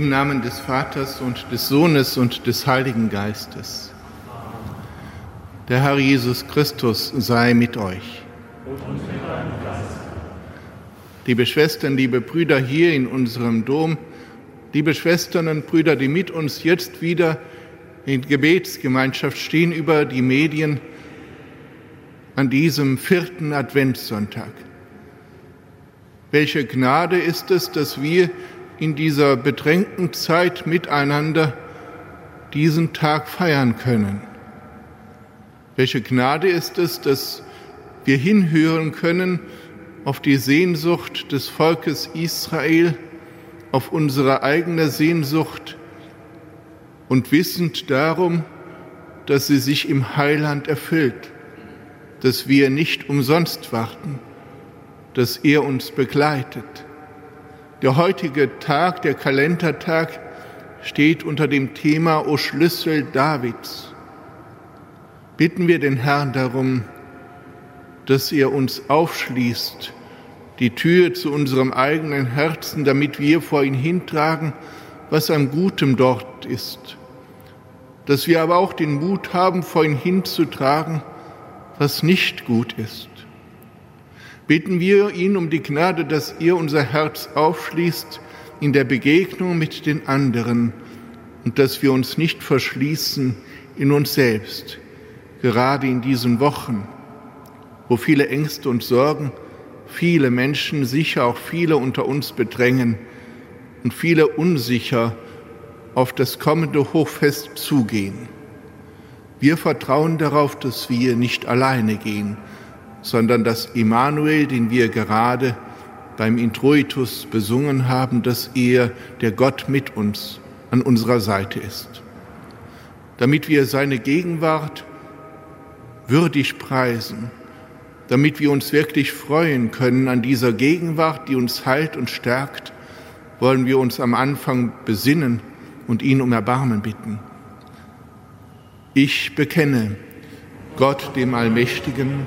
Im Namen des Vaters und des Sohnes und des Heiligen Geistes. Der Herr Jesus Christus sei mit euch. Liebe Schwestern, liebe Brüder hier in unserem Dom, liebe Schwestern und Brüder, die mit uns jetzt wieder in Gebetsgemeinschaft stehen über die Medien an diesem vierten Adventssonntag. Welche Gnade ist es, dass wir in dieser bedrängten Zeit miteinander diesen Tag feiern können. Welche Gnade ist es, dass wir hinhören können auf die Sehnsucht des Volkes Israel, auf unsere eigene Sehnsucht und wissend darum, dass sie sich im Heiland erfüllt, dass wir nicht umsonst warten, dass er uns begleitet der heutige Tag, der Kalendertag, steht unter dem Thema O Schlüssel Davids. Bitten wir den Herrn darum, dass er uns aufschließt, die Tür zu unserem eigenen Herzen, damit wir vor ihn hintragen, was am Gutem dort ist. Dass wir aber auch den Mut haben, vor ihn hinzutragen, was nicht gut ist bitten wir ihn um die Gnade, dass er unser Herz aufschließt in der Begegnung mit den anderen und dass wir uns nicht verschließen in uns selbst, gerade in diesen Wochen, wo viele Ängste und Sorgen, viele Menschen, sicher auch viele unter uns bedrängen und viele unsicher auf das kommende Hochfest zugehen. Wir vertrauen darauf, dass wir nicht alleine gehen, sondern dass Immanuel, den wir gerade beim Introitus besungen haben, dass er, der Gott mit uns, an unserer Seite ist. Damit wir seine Gegenwart würdig preisen, damit wir uns wirklich freuen können an dieser Gegenwart, die uns heilt und stärkt, wollen wir uns am Anfang besinnen und ihn um Erbarmen bitten. Ich bekenne Gott dem Allmächtigen,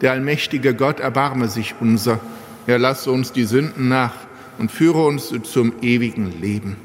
Der allmächtige Gott erbarme sich unser. Er lasse uns die Sünden nach und führe uns zum ewigen Leben.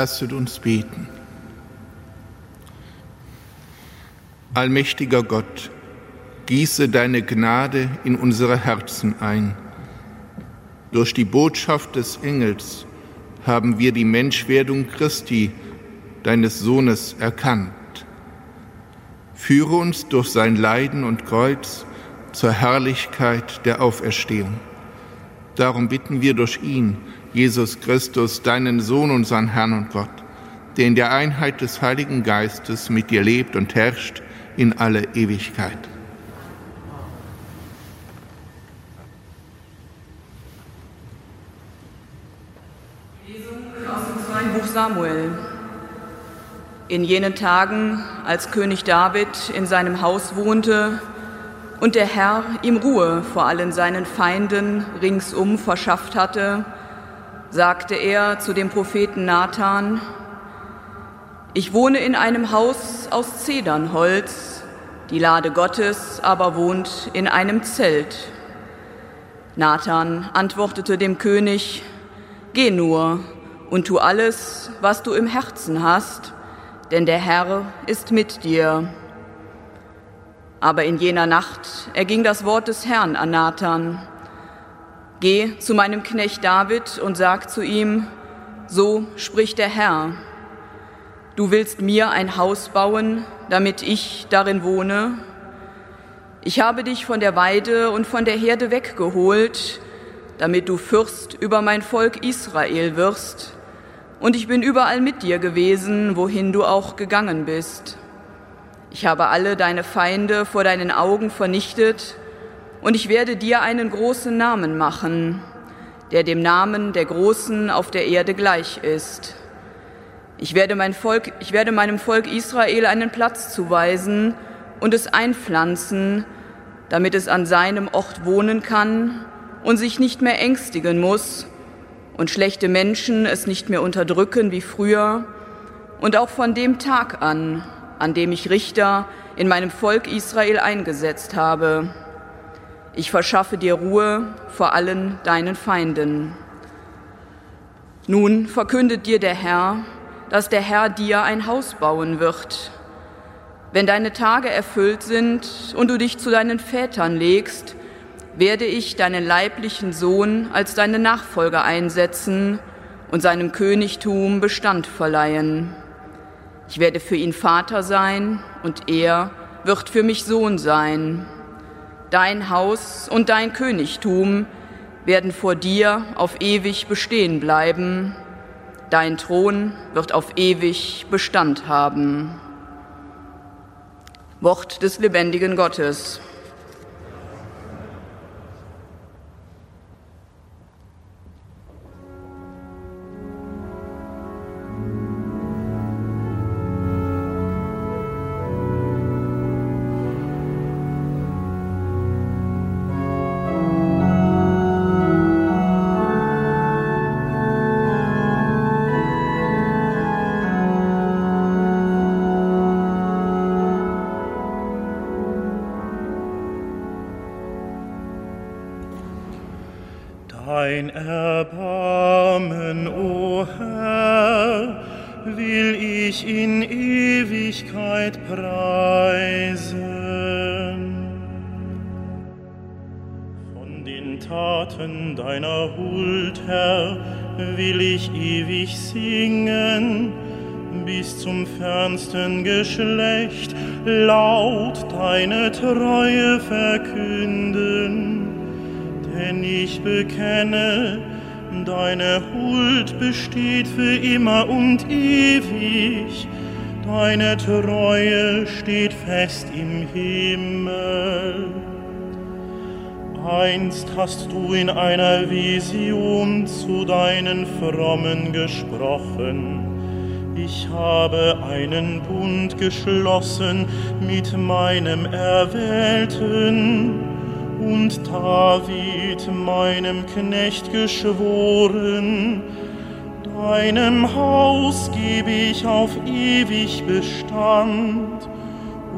Lasset uns beten. Allmächtiger Gott, gieße deine Gnade in unsere Herzen ein. Durch die Botschaft des Engels haben wir die Menschwerdung Christi, deines Sohnes, erkannt. Führe uns durch sein Leiden und Kreuz zur Herrlichkeit der Auferstehung. Darum bitten wir durch ihn, Jesus Christus, deinen Sohn, unseren Herrn und Gott, der in der Einheit des Heiligen Geistes mit dir lebt und herrscht in alle Ewigkeit. Lesung aus dem zweiten Buch Samuel. In jenen Tagen, als König David in seinem Haus wohnte und der Herr ihm Ruhe vor allen seinen Feinden ringsum verschafft hatte, sagte er zu dem Propheten Nathan, ich wohne in einem Haus aus Zedernholz, die Lade Gottes aber wohnt in einem Zelt. Nathan antwortete dem König, Geh nur und tu alles, was du im Herzen hast, denn der Herr ist mit dir. Aber in jener Nacht erging das Wort des Herrn an Nathan. Geh zu meinem Knecht David und sag zu ihm, so spricht der Herr. Du willst mir ein Haus bauen, damit ich darin wohne? Ich habe dich von der Weide und von der Herde weggeholt, damit du Fürst über mein Volk Israel wirst. Und ich bin überall mit dir gewesen, wohin du auch gegangen bist. Ich habe alle deine Feinde vor deinen Augen vernichtet, und ich werde dir einen großen Namen machen, der dem Namen der Großen auf der Erde gleich ist. Ich werde, mein Volk, ich werde meinem Volk Israel einen Platz zuweisen und es einpflanzen, damit es an seinem Ort wohnen kann und sich nicht mehr ängstigen muss und schlechte Menschen es nicht mehr unterdrücken wie früher und auch von dem Tag an, an dem ich Richter in meinem Volk Israel eingesetzt habe. Ich verschaffe dir Ruhe vor allen deinen Feinden. Nun verkündet dir der Herr, dass der Herr dir ein Haus bauen wird. Wenn deine Tage erfüllt sind und du dich zu deinen Vätern legst, werde ich deinen leiblichen Sohn als deinen Nachfolger einsetzen und seinem Königtum Bestand verleihen. Ich werde für ihn Vater sein und er wird für mich Sohn sein. Dein Haus und dein Königtum werden vor dir auf ewig bestehen bleiben Dein Thron wird auf ewig Bestand haben. Wort des lebendigen Gottes. Fernsten Geschlecht laut deine Treue verkünden. Denn ich bekenne, deine Huld besteht für immer und ewig. Deine Treue steht fest im Himmel. Einst hast du in einer Vision zu deinen Frommen gesprochen. Ich habe einen Bund geschlossen mit meinem Erwählten. Und David, meinem Knecht, geschworen, deinem Haus gebe ich auf ewig Bestand.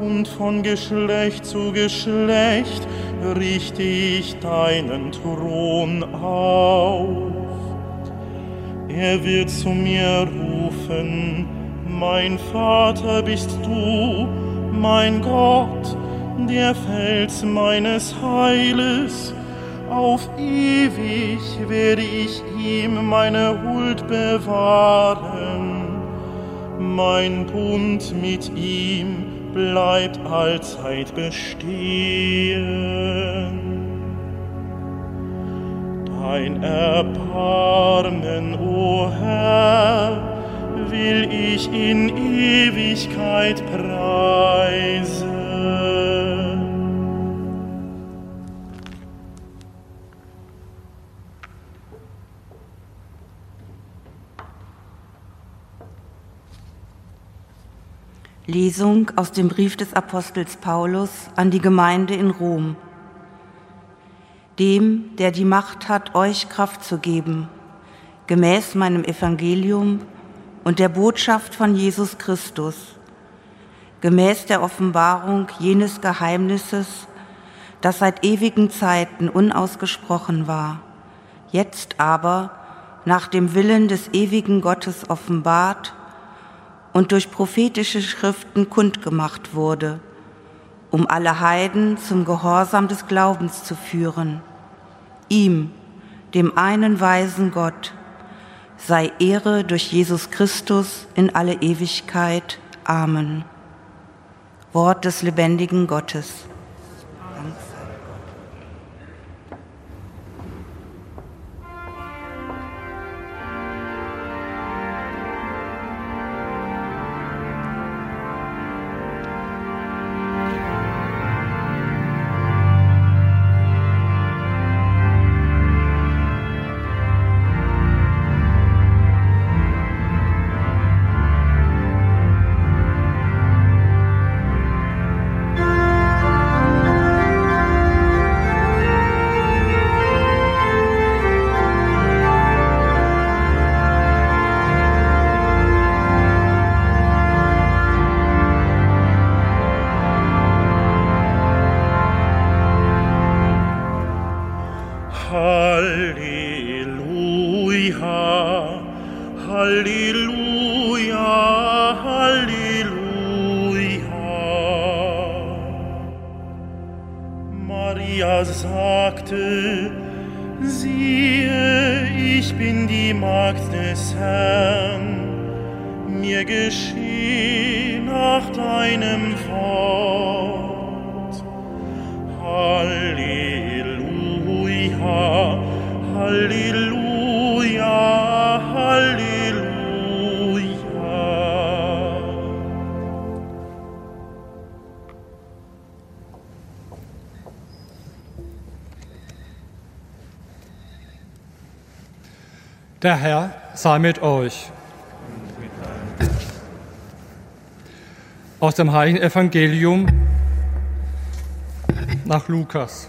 Und von Geschlecht zu Geschlecht richte ich deinen Thron auf. Er wird zu mir rufen, mein Vater bist du, mein Gott, der Fels meines Heiles. Auf ewig werde ich ihm meine Huld bewahren. Mein Bund mit ihm bleibt allzeit bestehen. Dein Erbarmen, o Herr, will ich in Ewigkeit preisen. Lesung aus dem Brief des Apostels Paulus an die Gemeinde in Rom. Dem, der die Macht hat, euch Kraft zu geben, gemäß meinem Evangelium und der Botschaft von Jesus Christus, gemäß der Offenbarung jenes Geheimnisses, das seit ewigen Zeiten unausgesprochen war, jetzt aber nach dem Willen des ewigen Gottes offenbart und durch prophetische Schriften kundgemacht wurde, um alle Heiden zum Gehorsam des Glaubens zu führen. Ihm, dem einen weisen Gott, sei Ehre durch Jesus Christus in alle Ewigkeit. Amen. Wort des lebendigen Gottes. Der Herr sei mit euch. Aus dem Heiligen Evangelium nach Lukas.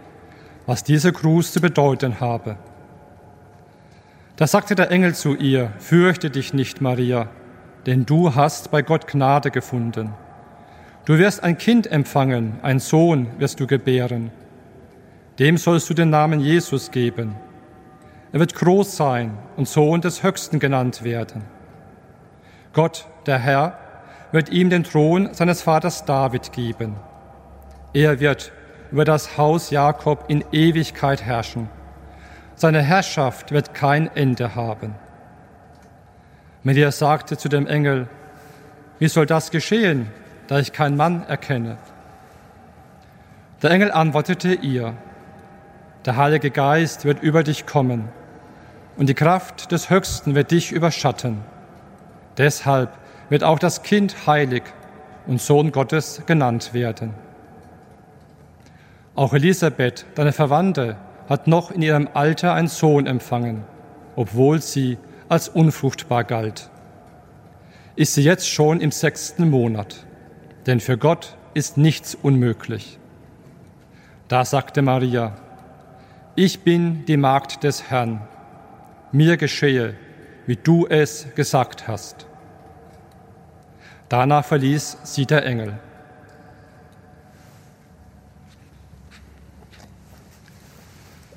was dieser Gruß zu bedeuten habe. Da sagte der Engel zu ihr, Fürchte dich nicht, Maria, denn du hast bei Gott Gnade gefunden. Du wirst ein Kind empfangen, ein Sohn wirst du gebären. Dem sollst du den Namen Jesus geben. Er wird groß sein und Sohn des Höchsten genannt werden. Gott, der Herr, wird ihm den Thron seines Vaters David geben. Er wird über das Haus Jakob in Ewigkeit herrschen. Seine Herrschaft wird kein Ende haben. Maria sagte zu dem Engel, wie soll das geschehen, da ich keinen Mann erkenne? Der Engel antwortete ihr, der Heilige Geist wird über dich kommen und die Kraft des Höchsten wird dich überschatten. Deshalb wird auch das Kind heilig und Sohn Gottes genannt werden. Auch Elisabeth, deine Verwandte, hat noch in ihrem Alter einen Sohn empfangen, obwohl sie als unfruchtbar galt. Ist sie jetzt schon im sechsten Monat, denn für Gott ist nichts unmöglich. Da sagte Maria, ich bin die Magd des Herrn, mir geschehe, wie du es gesagt hast. Danach verließ sie der Engel.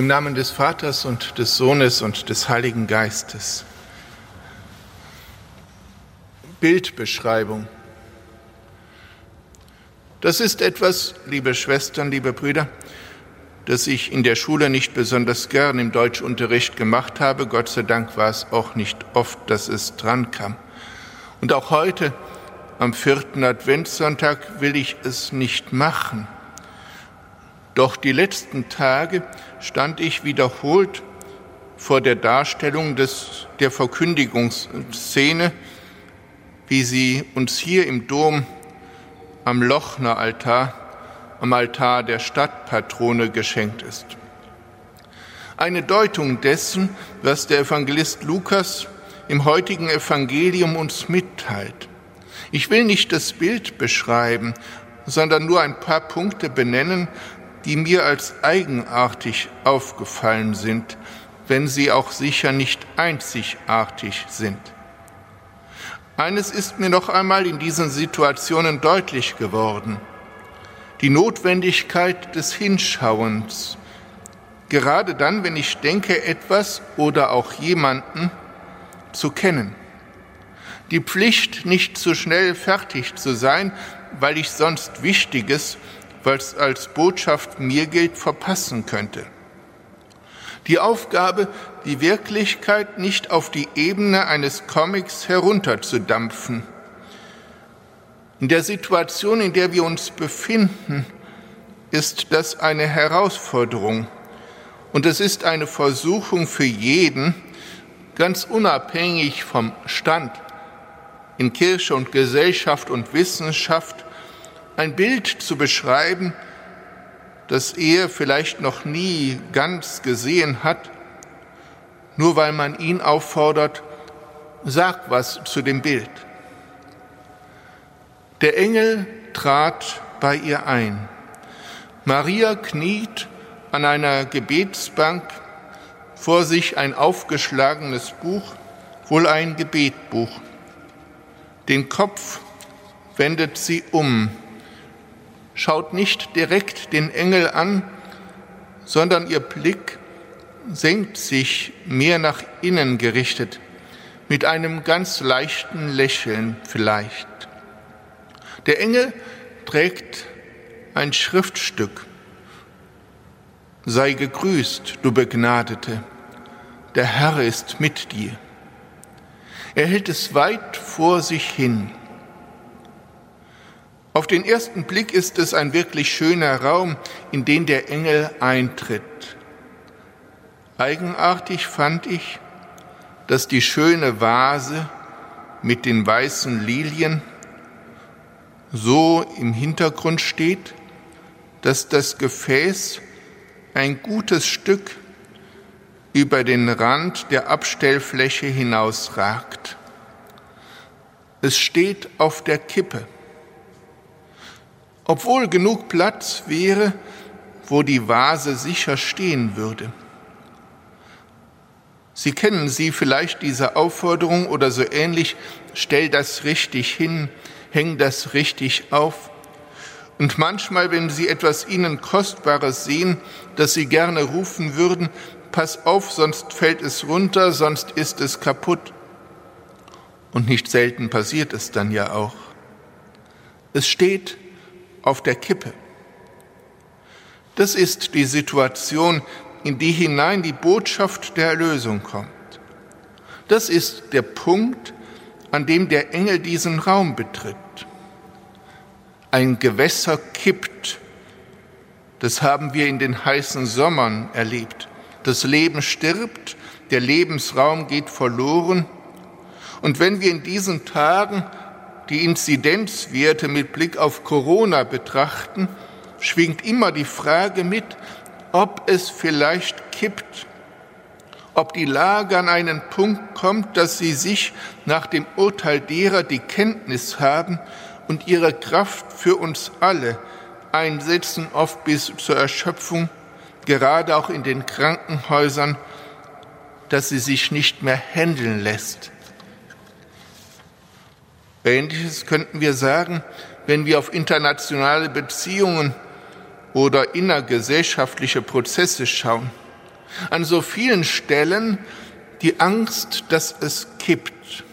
Im Namen des Vaters und des Sohnes und des Heiligen Geistes. Bildbeschreibung. Das ist etwas, liebe Schwestern, liebe Brüder, das ich in der Schule nicht besonders gern im Deutschunterricht gemacht habe. Gott sei Dank war es auch nicht oft, dass es dran kam. Und auch heute, am vierten Adventssonntag, will ich es nicht machen. Doch die letzten Tage stand ich wiederholt vor der Darstellung des, der Verkündigungsszene, wie sie uns hier im Dom am Lochner Altar, am Altar der Stadtpatrone geschenkt ist. Eine Deutung dessen, was der Evangelist Lukas im heutigen Evangelium uns mitteilt. Ich will nicht das Bild beschreiben, sondern nur ein paar Punkte benennen, die mir als eigenartig aufgefallen sind, wenn sie auch sicher nicht einzigartig sind. Eines ist mir noch einmal in diesen Situationen deutlich geworden. Die Notwendigkeit des Hinschauens. Gerade dann, wenn ich denke, etwas oder auch jemanden zu kennen. Die Pflicht, nicht zu schnell fertig zu sein, weil ich sonst Wichtiges was als Botschaft mir gilt, verpassen könnte. Die Aufgabe, die Wirklichkeit nicht auf die Ebene eines Comics herunterzudampfen. In der Situation, in der wir uns befinden, ist das eine Herausforderung und es ist eine Versuchung für jeden, ganz unabhängig vom Stand in Kirche und Gesellschaft und Wissenschaft, ein Bild zu beschreiben, das er vielleicht noch nie ganz gesehen hat, nur weil man ihn auffordert, sag was zu dem Bild. Der Engel trat bei ihr ein. Maria kniet an einer Gebetsbank, vor sich ein aufgeschlagenes Buch, wohl ein Gebetbuch. Den Kopf wendet sie um schaut nicht direkt den Engel an, sondern ihr Blick senkt sich mehr nach innen gerichtet, mit einem ganz leichten Lächeln vielleicht. Der Engel trägt ein Schriftstück. Sei gegrüßt, du Begnadete, der Herr ist mit dir. Er hält es weit vor sich hin. Auf den ersten Blick ist es ein wirklich schöner Raum, in den der Engel eintritt. Eigenartig fand ich, dass die schöne Vase mit den weißen Lilien so im Hintergrund steht, dass das Gefäß ein gutes Stück über den Rand der Abstellfläche hinausragt. Es steht auf der Kippe obwohl genug Platz wäre, wo die Vase sicher stehen würde. Sie kennen sie vielleicht diese Aufforderung oder so ähnlich, stell das richtig hin, häng das richtig auf. Und manchmal, wenn Sie etwas Ihnen Kostbares sehen, das Sie gerne rufen würden, pass auf, sonst fällt es runter, sonst ist es kaputt. Und nicht selten passiert es dann ja auch. Es steht auf der Kippe. Das ist die Situation, in die hinein die Botschaft der Erlösung kommt. Das ist der Punkt, an dem der Engel diesen Raum betritt. Ein Gewässer kippt. Das haben wir in den heißen Sommern erlebt. Das Leben stirbt, der Lebensraum geht verloren. Und wenn wir in diesen Tagen die Inzidenzwerte mit Blick auf Corona betrachten, schwingt immer die Frage mit, ob es vielleicht kippt, ob die Lage an einen Punkt kommt, dass sie sich nach dem Urteil derer, die Kenntnis haben und ihre Kraft für uns alle einsetzen, oft bis zur Erschöpfung, gerade auch in den Krankenhäusern, dass sie sich nicht mehr händeln lässt. Ähnliches könnten wir sagen, wenn wir auf internationale Beziehungen oder innergesellschaftliche Prozesse schauen. An so vielen Stellen die Angst, dass es kippt.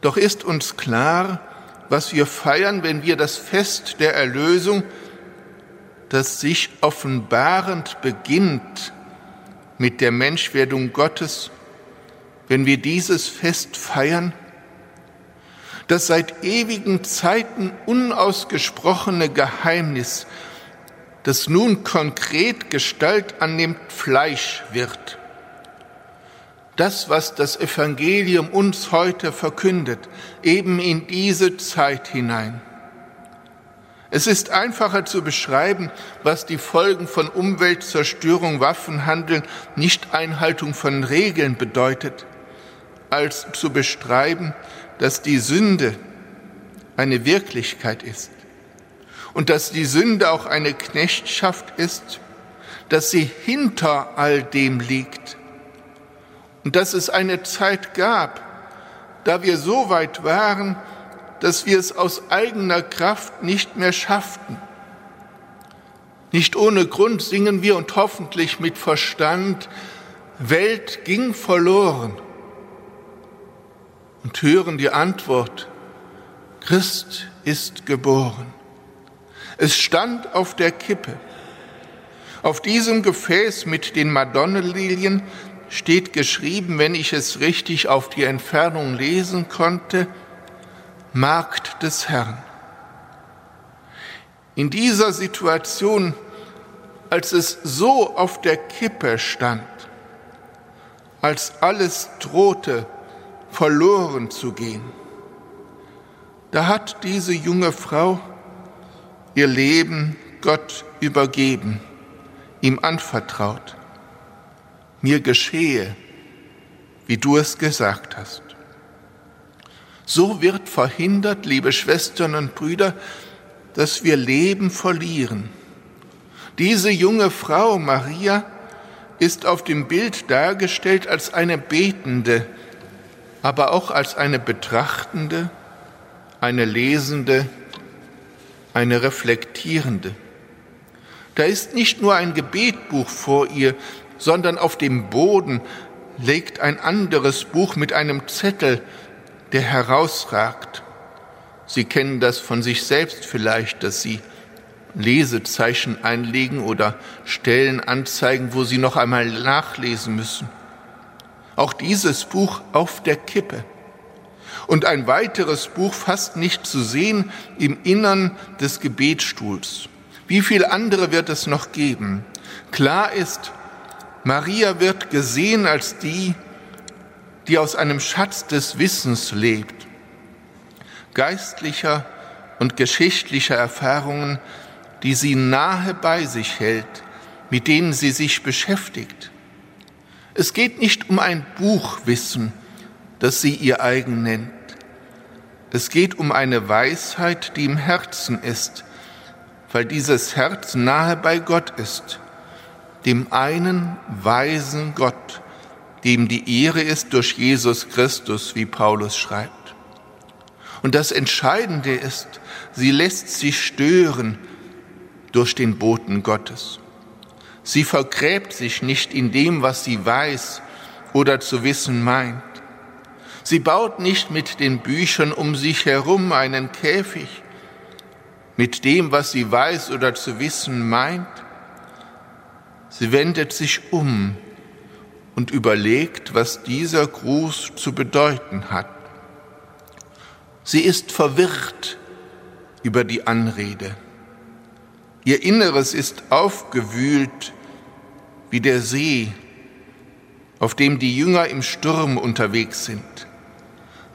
Doch ist uns klar, was wir feiern, wenn wir das Fest der Erlösung, das sich offenbarend beginnt mit der Menschwerdung Gottes, wenn wir dieses Fest feiern, das seit ewigen Zeiten unausgesprochene Geheimnis, das nun konkret Gestalt annimmt, Fleisch wird. Das, was das Evangelium uns heute verkündet, eben in diese Zeit hinein. Es ist einfacher zu beschreiben, was die Folgen von Umweltzerstörung, Waffenhandel, Nichteinhaltung von Regeln bedeutet, als zu beschreiben, dass die Sünde eine Wirklichkeit ist und dass die Sünde auch eine Knechtschaft ist, dass sie hinter all dem liegt und dass es eine Zeit gab, da wir so weit waren, dass wir es aus eigener Kraft nicht mehr schafften. Nicht ohne Grund singen wir und hoffentlich mit Verstand, Welt ging verloren und hören die Antwort, Christ ist geboren. Es stand auf der Kippe. Auf diesem Gefäß mit den Madonnenlilien steht geschrieben, wenn ich es richtig auf die Entfernung lesen konnte, Markt des Herrn. In dieser Situation, als es so auf der Kippe stand, als alles drohte, verloren zu gehen. Da hat diese junge Frau ihr Leben Gott übergeben, ihm anvertraut. Mir geschehe, wie du es gesagt hast. So wird verhindert, liebe Schwestern und Brüder, dass wir Leben verlieren. Diese junge Frau, Maria, ist auf dem Bild dargestellt als eine Betende, aber auch als eine betrachtende, eine lesende, eine reflektierende. Da ist nicht nur ein Gebetbuch vor ihr, sondern auf dem Boden legt ein anderes Buch mit einem Zettel, der herausragt. Sie kennen das von sich selbst vielleicht, dass Sie Lesezeichen einlegen oder Stellen anzeigen, wo Sie noch einmal nachlesen müssen auch dieses Buch auf der Kippe. Und ein weiteres Buch fast nicht zu sehen im Innern des Gebetsstuhls. Wie viel andere wird es noch geben? Klar ist, Maria wird gesehen als die, die aus einem Schatz des Wissens lebt, geistlicher und geschichtlicher Erfahrungen, die sie nahe bei sich hält, mit denen sie sich beschäftigt. Es geht nicht um ein Buchwissen, das sie ihr eigen nennt. Es geht um eine Weisheit, die im Herzen ist, weil dieses Herz nahe bei Gott ist, dem einen weisen Gott, dem die Ehre ist durch Jesus Christus, wie Paulus schreibt. Und das Entscheidende ist, sie lässt sich stören durch den Boten Gottes. Sie vergräbt sich nicht in dem, was sie weiß oder zu wissen meint. Sie baut nicht mit den Büchern um sich herum einen Käfig, mit dem, was sie weiß oder zu wissen meint. Sie wendet sich um und überlegt, was dieser Gruß zu bedeuten hat. Sie ist verwirrt über die Anrede. Ihr Inneres ist aufgewühlt wie der See, auf dem die Jünger im Sturm unterwegs sind.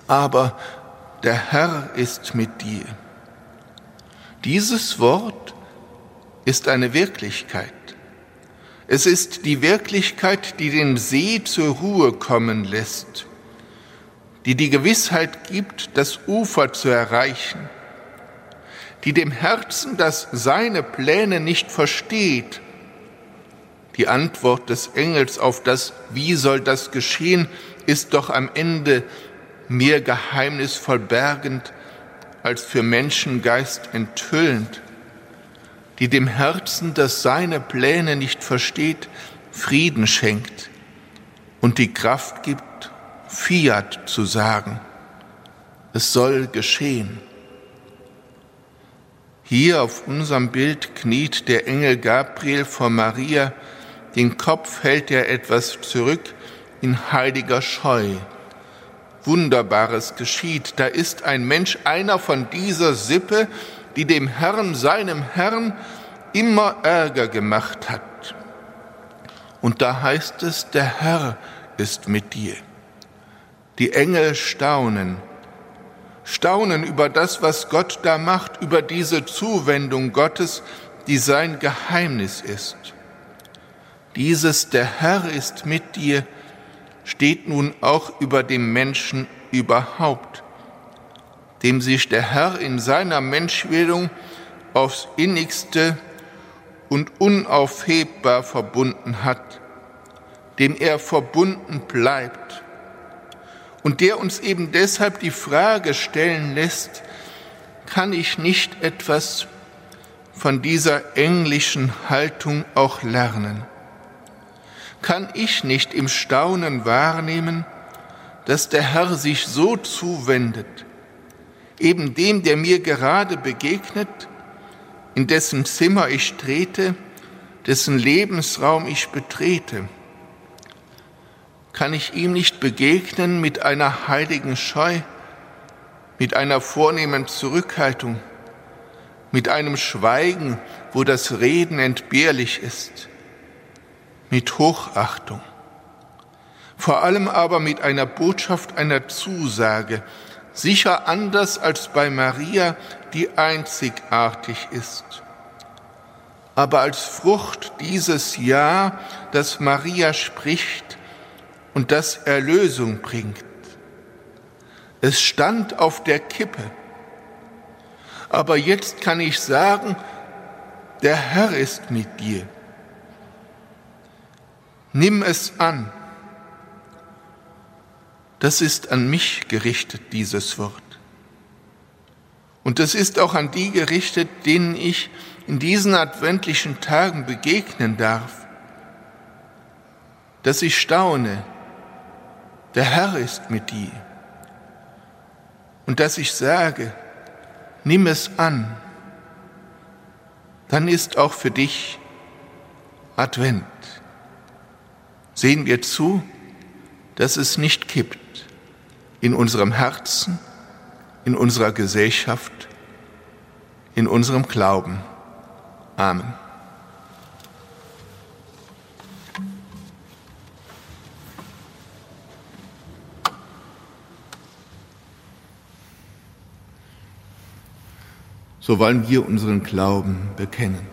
Aber der Herr ist mit dir. Dieses Wort ist eine Wirklichkeit. Es ist die Wirklichkeit, die den See zur Ruhe kommen lässt die die Gewissheit gibt, das Ufer zu erreichen, die dem Herzen, das seine Pläne nicht versteht, die Antwort des Engels auf das Wie soll das geschehen, ist doch am Ende mehr geheimnisvoll bergend als für Menschengeist enthüllend, die dem Herzen, das seine Pläne nicht versteht, Frieden schenkt und die Kraft gibt, Fiat zu sagen. Es soll geschehen. Hier auf unserem Bild kniet der Engel Gabriel vor Maria, den Kopf hält er etwas zurück in heiliger Scheu. Wunderbares geschieht, da ist ein Mensch, einer von dieser Sippe, die dem Herrn, seinem Herrn, immer Ärger gemacht hat. Und da heißt es, der Herr ist mit dir. Die Engel staunen, staunen über das, was Gott da macht, über diese Zuwendung Gottes, die sein Geheimnis ist. Dieses Der Herr ist mit dir steht nun auch über dem Menschen überhaupt, dem sich der Herr in seiner Menschwerdung aufs innigste und unaufhebbar verbunden hat, dem er verbunden bleibt und der uns eben deshalb die Frage stellen lässt, kann ich nicht etwas von dieser englischen Haltung auch lernen? Kann ich nicht im Staunen wahrnehmen, dass der Herr sich so zuwendet, eben dem, der mir gerade begegnet, in dessen Zimmer ich trete, dessen Lebensraum ich betrete? kann ich ihm nicht begegnen mit einer heiligen Scheu, mit einer vornehmen Zurückhaltung, mit einem Schweigen, wo das Reden entbehrlich ist, mit Hochachtung, vor allem aber mit einer Botschaft einer Zusage, sicher anders als bei Maria, die einzigartig ist. Aber als Frucht dieses Ja, das Maria spricht, und das Erlösung bringt. Es stand auf der Kippe. Aber jetzt kann ich sagen, der Herr ist mit dir. Nimm es an. Das ist an mich gerichtet, dieses Wort. Und es ist auch an die gerichtet, denen ich in diesen adventlichen Tagen begegnen darf, dass ich staune, der Herr ist mit dir. Und dass ich sage, nimm es an, dann ist auch für dich Advent. Sehen wir zu, dass es nicht kippt in unserem Herzen, in unserer Gesellschaft, in unserem Glauben. Amen. so wollen wir unseren Glauben bekennen.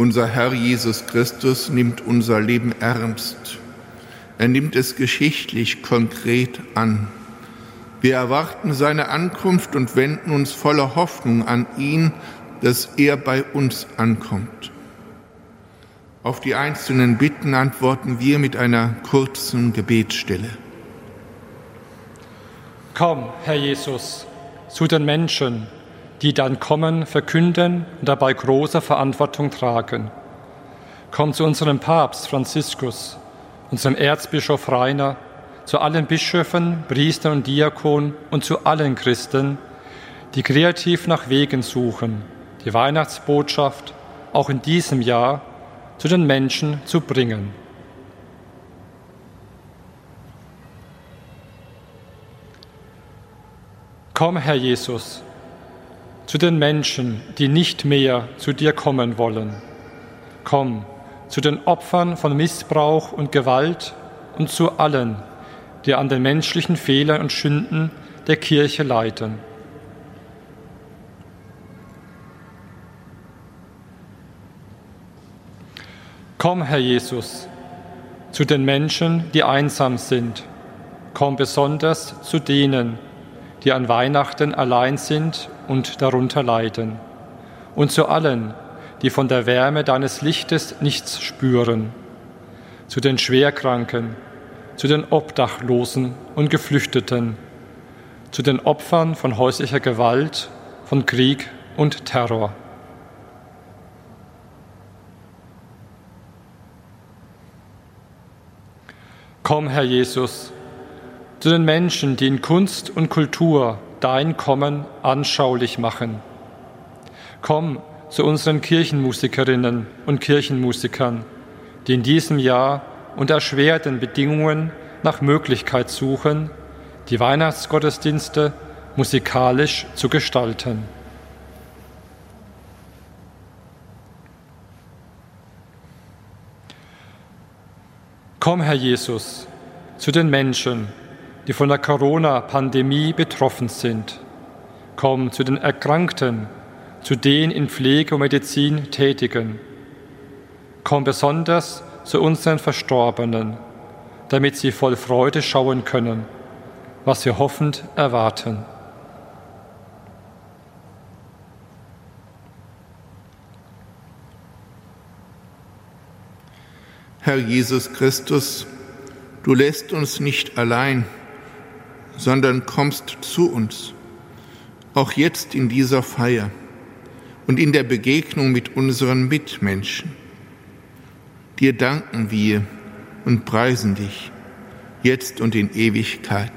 Unser Herr Jesus Christus nimmt unser Leben ernst. Er nimmt es geschichtlich konkret an. Wir erwarten seine Ankunft und wenden uns voller Hoffnung an ihn, dass er bei uns ankommt. Auf die einzelnen Bitten antworten wir mit einer kurzen Gebetsstelle. Komm, Herr Jesus, zu den Menschen, die dann kommen, verkünden und dabei große Verantwortung tragen. Komm zu unserem Papst Franziskus, unserem Erzbischof Rainer, zu allen Bischöfen, Priestern und Diakonen und zu allen Christen, die kreativ nach Wegen suchen, die Weihnachtsbotschaft auch in diesem Jahr zu den Menschen zu bringen. Komm, Herr Jesus, zu den Menschen, die nicht mehr zu dir kommen wollen. Komm zu den Opfern von Missbrauch und Gewalt und zu allen, die an den menschlichen Fehlern und Sünden der Kirche leiden. Komm, Herr Jesus, zu den Menschen, die einsam sind. Komm besonders zu denen, die an Weihnachten allein sind und darunter leiden, und zu allen, die von der Wärme deines Lichtes nichts spüren, zu den Schwerkranken, zu den Obdachlosen und Geflüchteten, zu den Opfern von häuslicher Gewalt, von Krieg und Terror. Komm, Herr Jesus, zu den Menschen, die in Kunst und Kultur dein Kommen anschaulich machen. Komm zu unseren Kirchenmusikerinnen und Kirchenmusikern, die in diesem Jahr unter erschwerten Bedingungen nach Möglichkeit suchen, die Weihnachtsgottesdienste musikalisch zu gestalten. Komm, Herr Jesus, zu den Menschen, die von der Corona-Pandemie betroffen sind. Komm zu den Erkrankten, zu den in Pflege und Medizin Tätigen. Komm besonders zu unseren Verstorbenen, damit sie voll Freude schauen können, was wir hoffend erwarten. Herr Jesus Christus, du lässt uns nicht allein, sondern kommst zu uns, auch jetzt in dieser Feier und in der Begegnung mit unseren Mitmenschen. Dir danken wir und preisen dich, jetzt und in Ewigkeit.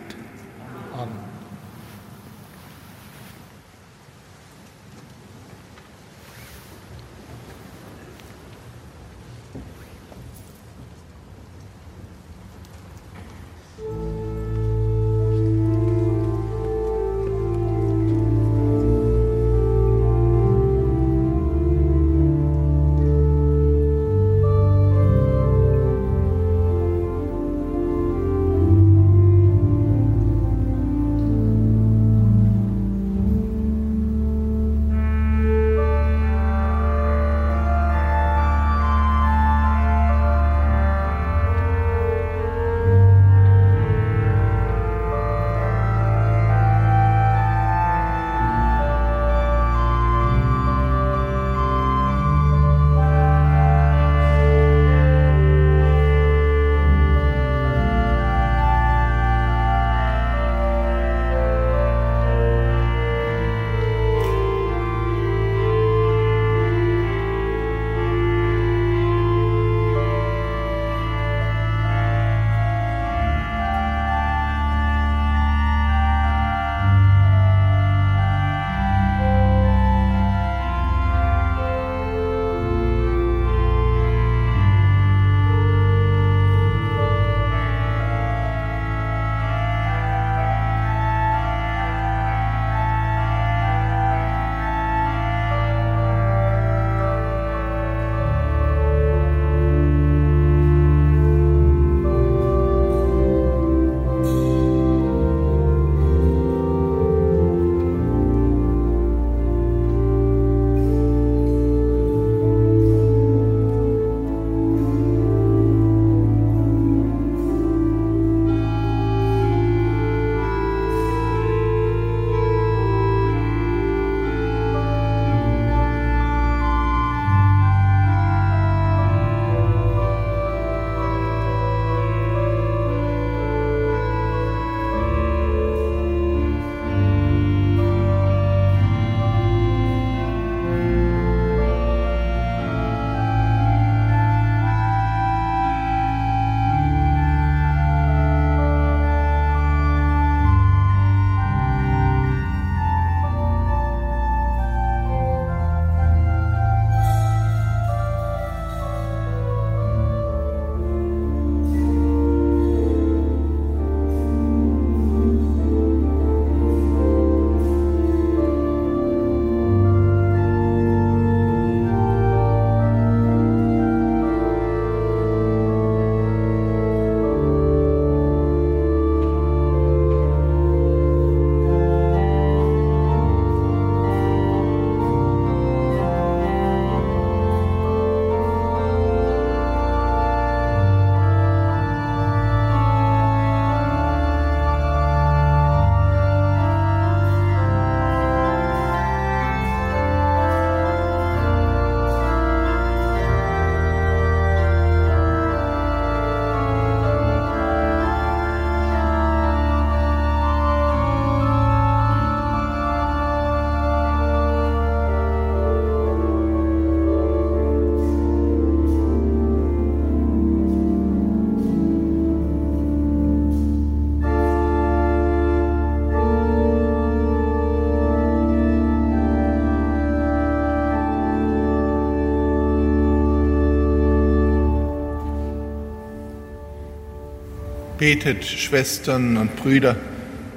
Betet, Schwestern und Brüder,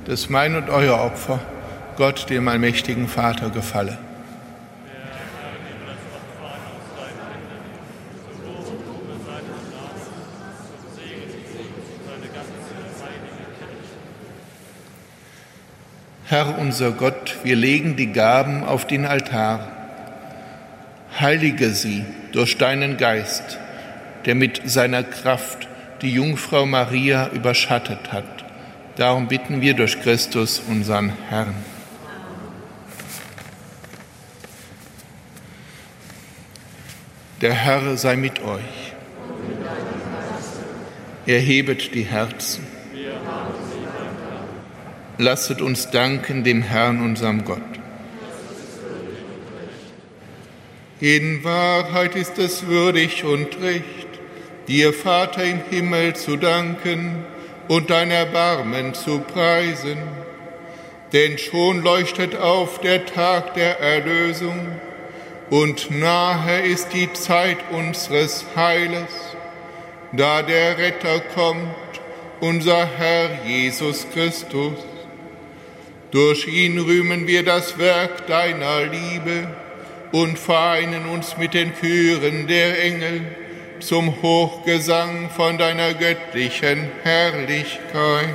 dass mein und euer Opfer Gott, dem allmächtigen Vater, gefalle. Herr unser Gott, wir legen die Gaben auf den Altar. Heilige sie durch deinen Geist, der mit seiner Kraft die Jungfrau Maria überschattet hat. Darum bitten wir durch Christus, unseren Herrn. Der Herr sei mit euch. Erhebet die Herzen. Lasset uns danken dem Herrn, unserem Gott. In Wahrheit ist es würdig und recht, dir, Vater im Himmel, zu danken und dein Erbarmen zu preisen. Denn schon leuchtet auf der Tag der Erlösung und nahe ist die Zeit unseres Heiles, da der Retter kommt, unser Herr Jesus Christus. Durch ihn rühmen wir das Werk deiner Liebe und vereinen uns mit den Chören der Engel zum Hochgesang von deiner göttlichen Herrlichkeit.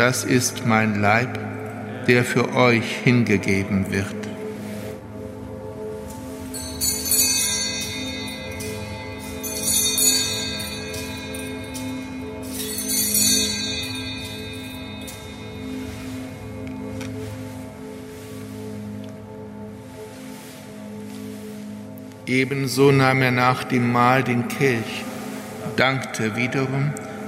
das ist mein Leib, der für euch hingegeben wird. Ebenso nahm er nach dem Mahl den Kelch, dankte wiederum,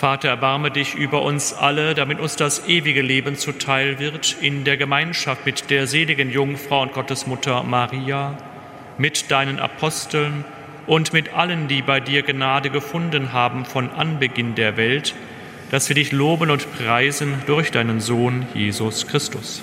Vater, erbarme dich über uns alle, damit uns das ewige Leben zuteil wird, in der Gemeinschaft mit der seligen Jungfrau und Gottesmutter Maria, mit deinen Aposteln und mit allen, die bei dir Gnade gefunden haben von Anbeginn der Welt, dass wir dich loben und preisen durch deinen Sohn Jesus Christus.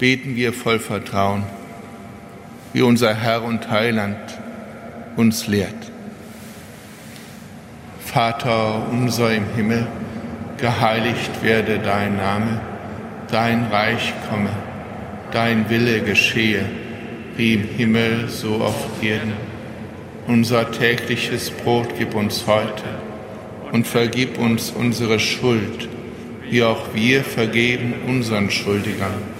Beten wir voll Vertrauen, wie unser Herr und Heiland uns lehrt. Vater unser im Himmel, geheiligt werde dein Name, dein Reich komme, dein Wille geschehe, wie im Himmel so auf Erden. Unser tägliches Brot gib uns heute und vergib uns unsere Schuld, wie auch wir vergeben unseren Schuldigern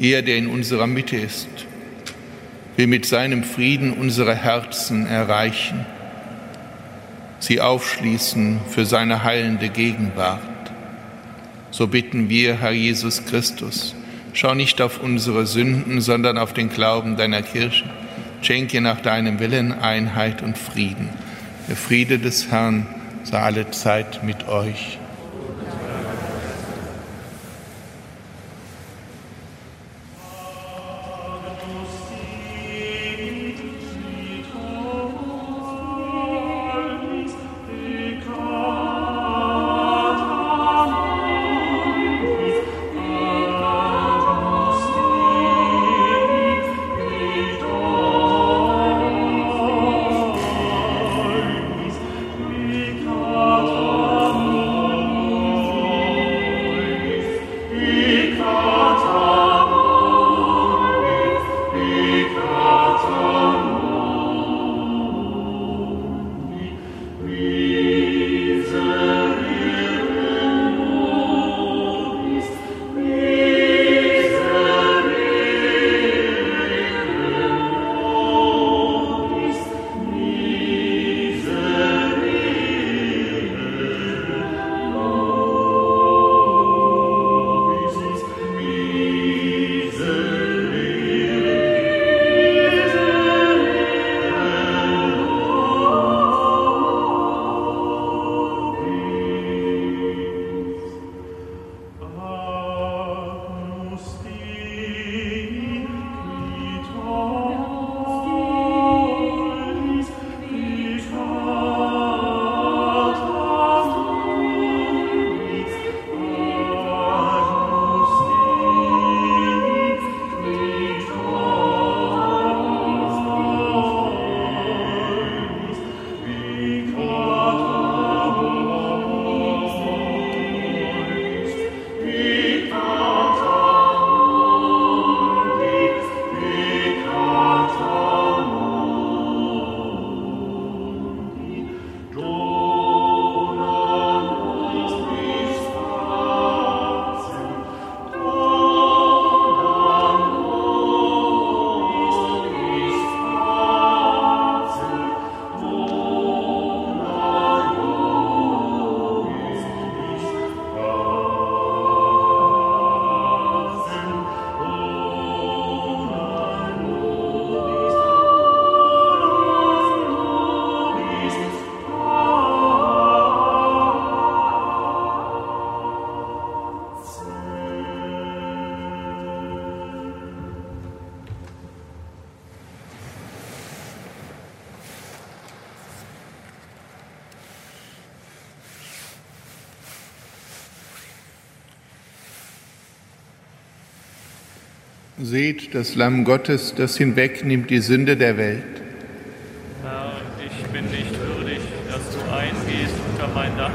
Er, der in unserer Mitte ist, will mit seinem Frieden unsere Herzen erreichen. sie aufschließen für seine heilende Gegenwart. So bitten wir, Herr Jesus Christus, schau nicht auf unsere Sünden, sondern auf den Glauben deiner Kirche. Schenke nach deinem Willen Einheit und Frieden. Der Friede des Herrn sei alle Zeit mit euch. Seht das Lamm Gottes, das hinwegnimmt die Sünde der Welt. Herr, ich bin nicht würdig, dass du eingehst unter mein Dach.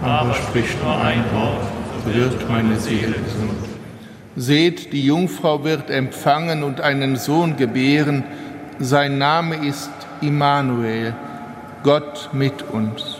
Aber, aber sprich nur ein Wort, so wird meine Seele gesund. Seht, die Jungfrau wird empfangen und einen Sohn gebären. Sein Name ist Immanuel, Gott mit uns.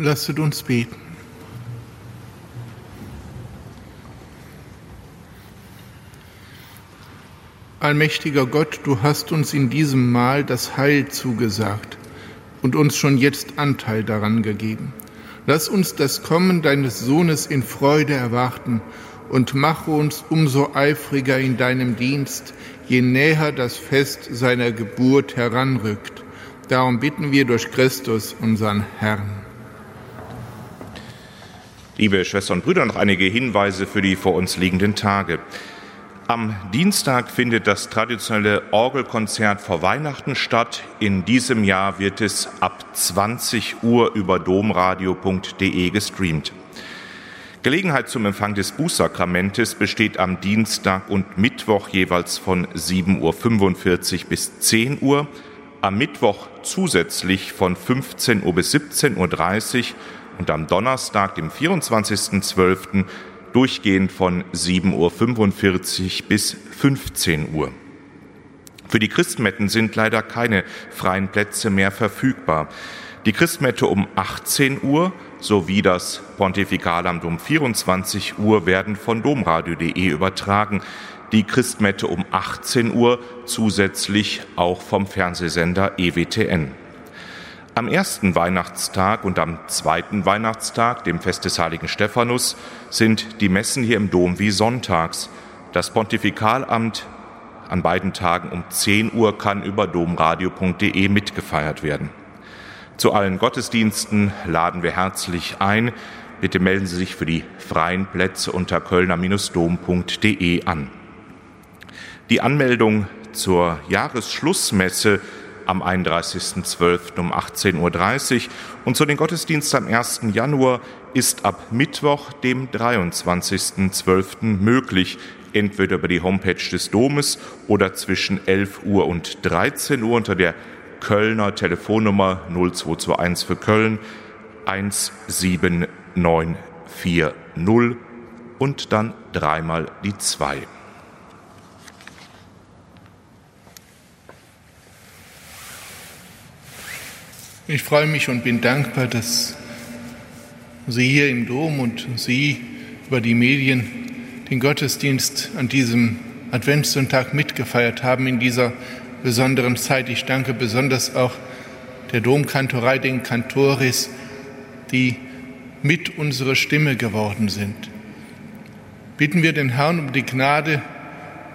Lasset uns beten. Allmächtiger Gott, du hast uns in diesem Mahl das Heil zugesagt und uns schon jetzt Anteil daran gegeben. Lass uns das Kommen deines Sohnes in Freude erwarten und mache uns umso eifriger in deinem Dienst, je näher das Fest seiner Geburt heranrückt. Darum bitten wir durch Christus, unseren Herrn. Liebe Schwestern und Brüder, noch einige Hinweise für die vor uns liegenden Tage. Am Dienstag findet das traditionelle Orgelkonzert vor Weihnachten statt. In diesem Jahr wird es ab 20 Uhr über domradio.de gestreamt. Gelegenheit zum Empfang des Bußsakramentes besteht am Dienstag und Mittwoch jeweils von 7.45 Uhr bis 10 Uhr, am Mittwoch zusätzlich von 15 Uhr bis 17.30 Uhr und am Donnerstag, dem 24.12., durchgehend von 7.45 Uhr bis 15 Uhr. Für die Christmetten sind leider keine freien Plätze mehr verfügbar. Die Christmette um 18 Uhr sowie das Pontifikalamt um 24 Uhr werden von domradio.de übertragen. Die Christmette um 18 Uhr zusätzlich auch vom Fernsehsender EWTN. Am ersten Weihnachtstag und am zweiten Weihnachtstag, dem Fest des heiligen Stephanus, sind die Messen hier im Dom wie sonntags. Das Pontifikalamt an beiden Tagen um 10 Uhr kann über domradio.de mitgefeiert werden. Zu allen Gottesdiensten laden wir herzlich ein. Bitte melden Sie sich für die freien Plätze unter kölner-dom.de an. Die Anmeldung zur Jahresschlussmesse am 31.12. um 18.30 Uhr und zu den Gottesdiensten am 1. Januar ist ab Mittwoch, dem 23.12. möglich, entweder über die Homepage des Domes oder zwischen 11 Uhr und 13 Uhr unter der Kölner Telefonnummer 0221 für Köln 17940 und dann dreimal die 2. Ich freue mich und bin dankbar, dass Sie hier im Dom und Sie über die Medien den Gottesdienst an diesem Adventssonntag mitgefeiert haben in dieser besonderen Zeit. Ich danke besonders auch der Domkantorei, den Kantoris, die mit unserer Stimme geworden sind. Bitten wir den Herrn um die Gnade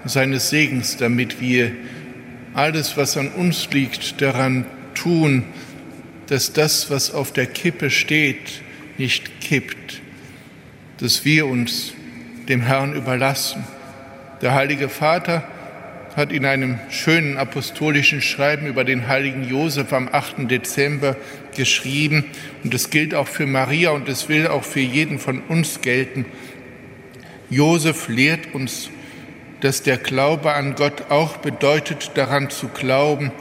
seines Segens, damit wir alles, was an uns liegt, daran tun, dass das, was auf der Kippe steht, nicht kippt, dass wir uns dem Herrn überlassen. Der Heilige Vater hat in einem schönen apostolischen Schreiben über den heiligen Josef am 8. Dezember geschrieben, und es gilt auch für Maria und es will auch für jeden von uns gelten. Josef lehrt uns, dass der Glaube an Gott auch bedeutet, daran zu glauben,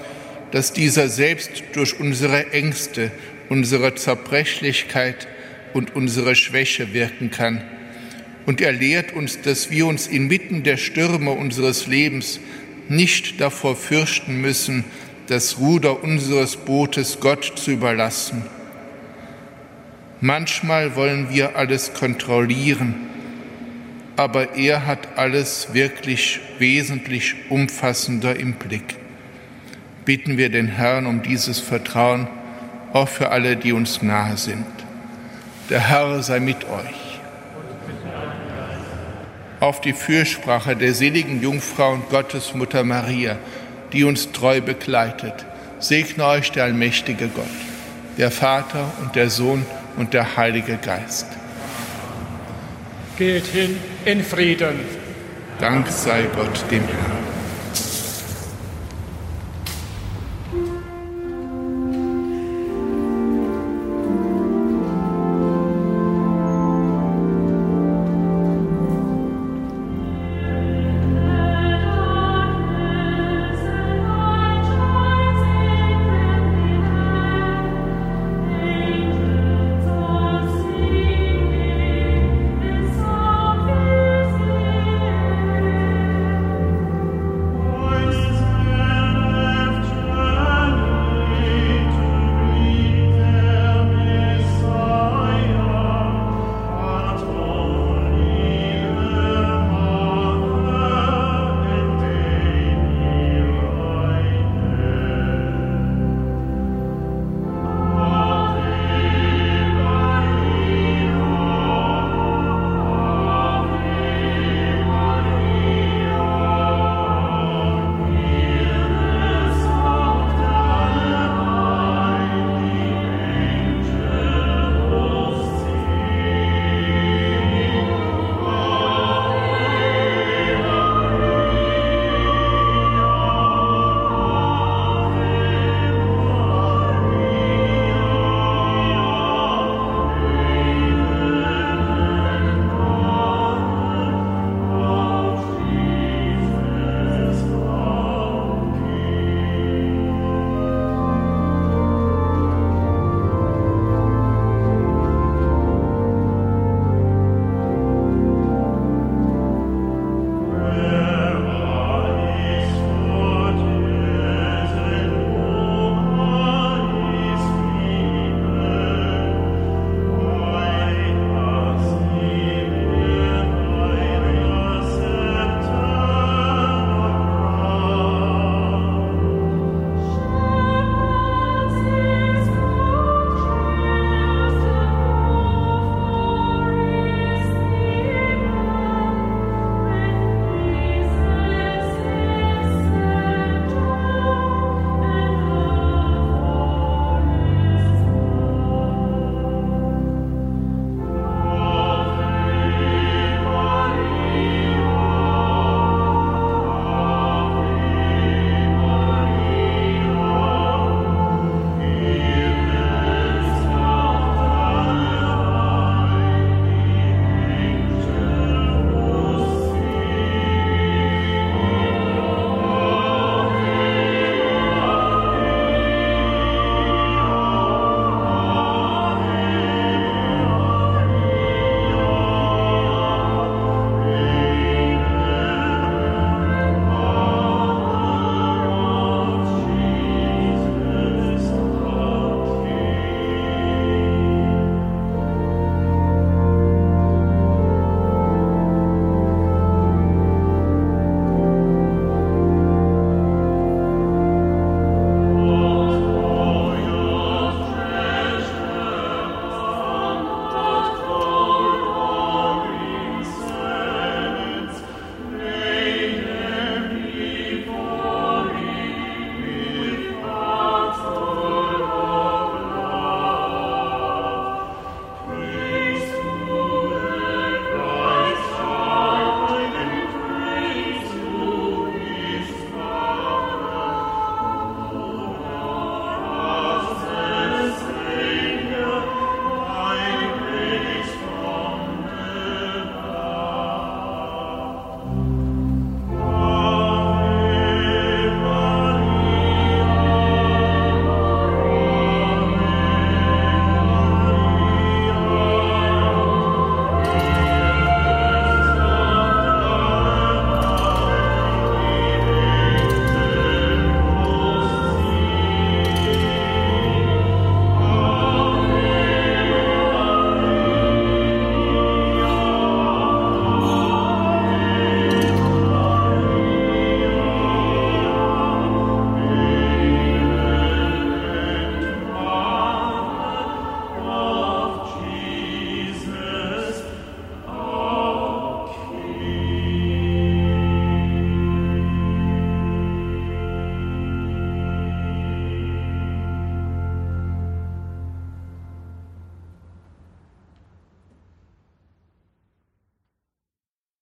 dass dieser selbst durch unsere Ängste, unsere Zerbrechlichkeit und unsere Schwäche wirken kann. Und er lehrt uns, dass wir uns inmitten der Stürme unseres Lebens nicht davor fürchten müssen, das Ruder unseres Bootes Gott zu überlassen. Manchmal wollen wir alles kontrollieren, aber er hat alles wirklich wesentlich umfassender im Blick. Bitten wir den Herrn um dieses Vertrauen, auch für alle, die uns nahe sind. Der Herr sei mit euch auf die Fürsprache der seligen Jungfrau und Gottesmutter Maria, die uns treu begleitet. Segne euch der allmächtige Gott, der Vater und der Sohn und der Heilige Geist. Geht hin in Frieden. Dank sei Gott dem Herrn.